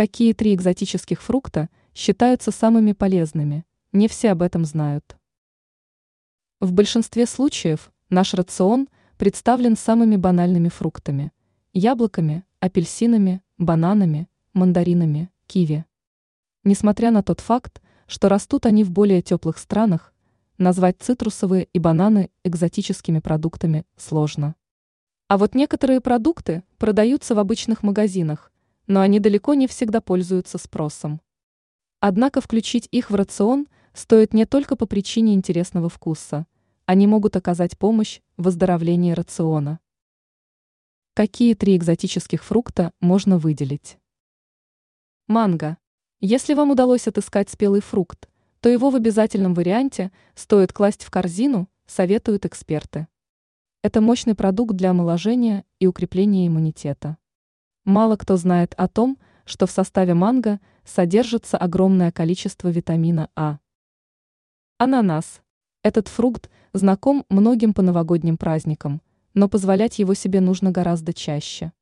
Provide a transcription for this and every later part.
Какие три экзотических фрукта считаются самыми полезными? Не все об этом знают. В большинстве случаев наш рацион представлен самыми банальными фруктами – яблоками, апельсинами, бананами, мандаринами, киви. Несмотря на тот факт, что растут они в более теплых странах, назвать цитрусовые и бананы экзотическими продуктами сложно. А вот некоторые продукты продаются в обычных магазинах, но они далеко не всегда пользуются спросом. Однако включить их в рацион стоит не только по причине интересного вкуса, они могут оказать помощь в выздоровлении рациона. Какие три экзотических фрукта можно выделить? Манго. Если вам удалось отыскать спелый фрукт, то его в обязательном варианте стоит класть в корзину, советуют эксперты. Это мощный продукт для омоложения и укрепления иммунитета. Мало кто знает о том, что в составе манго содержится огромное количество витамина А. Ананас. Этот фрукт знаком многим по новогодним праздникам, но позволять его себе нужно гораздо чаще.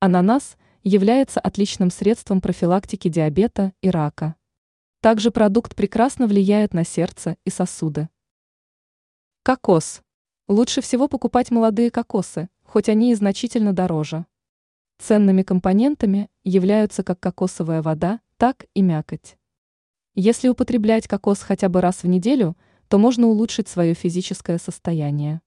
Ананас является отличным средством профилактики диабета и рака. Также продукт прекрасно влияет на сердце и сосуды. Кокос. Лучше всего покупать молодые кокосы, хоть они и значительно дороже. Ценными компонентами являются как кокосовая вода, так и мякоть. Если употреблять кокос хотя бы раз в неделю, то можно улучшить свое физическое состояние.